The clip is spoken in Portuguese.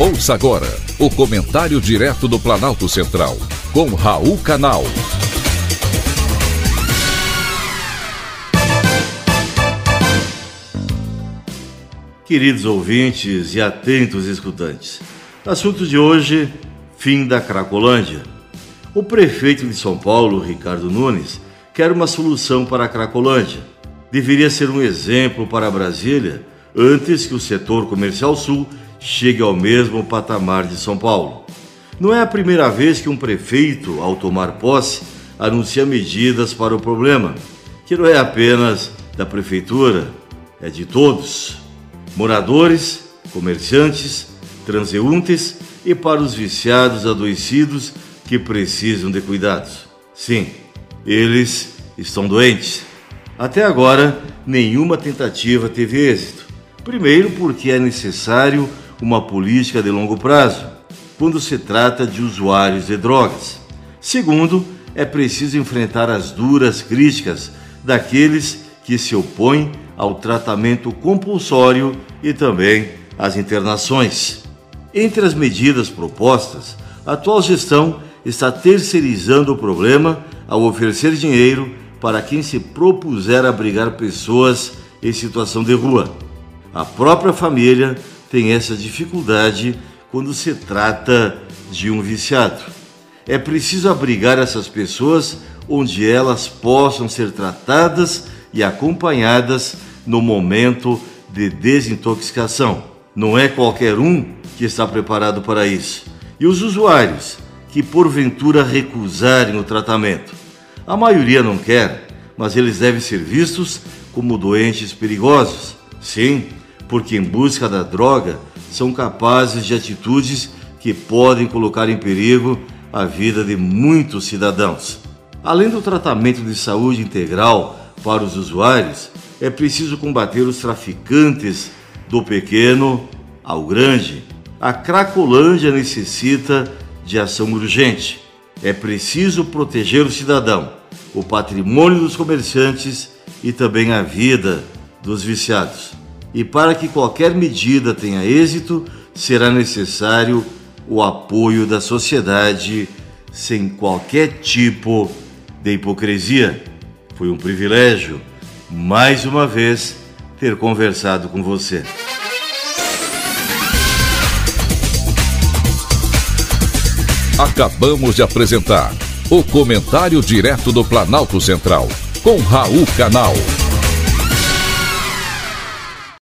Ouça agora o comentário direto do Planalto Central, com Raul Canal. Queridos ouvintes e atentos escutantes, assunto de hoje: fim da Cracolândia. O prefeito de São Paulo, Ricardo Nunes, quer uma solução para a Cracolândia. Deveria ser um exemplo para Brasília antes que o setor comercial sul chegue ao mesmo patamar de São Paulo. Não é a primeira vez que um prefeito, ao tomar posse, anuncia medidas para o problema, que não é apenas da prefeitura, é de todos: moradores, comerciantes, transeuntes e para os viciados adoecidos que precisam de cuidados. Sim, eles estão doentes. Até agora, nenhuma tentativa teve êxito. Primeiro, porque é necessário uma política de longo prazo, quando se trata de usuários de drogas. Segundo, é preciso enfrentar as duras críticas daqueles que se opõem ao tratamento compulsório e também às internações. Entre as medidas propostas, a atual gestão está terceirizando o problema ao oferecer dinheiro para quem se propuser abrigar pessoas em situação de rua. A própria família tem essa dificuldade quando se trata de um viciado. É preciso abrigar essas pessoas onde elas possam ser tratadas e acompanhadas no momento de desintoxicação. Não é qualquer um que está preparado para isso. E os usuários que porventura recusarem o tratamento. A maioria não quer, mas eles devem ser vistos como doentes perigosos. Sim, porque em busca da droga são capazes de atitudes que podem colocar em perigo a vida de muitos cidadãos. Além do tratamento de saúde integral para os usuários, é preciso combater os traficantes do pequeno ao grande. A Cracolândia necessita de ação urgente. É preciso proteger o cidadão, o patrimônio dos comerciantes e também a vida dos viciados. E para que qualquer medida tenha êxito, será necessário o apoio da sociedade sem qualquer tipo de hipocrisia. Foi um privilégio, mais uma vez, ter conversado com você. Acabamos de apresentar o Comentário Direto do Planalto Central, com Raul Canal.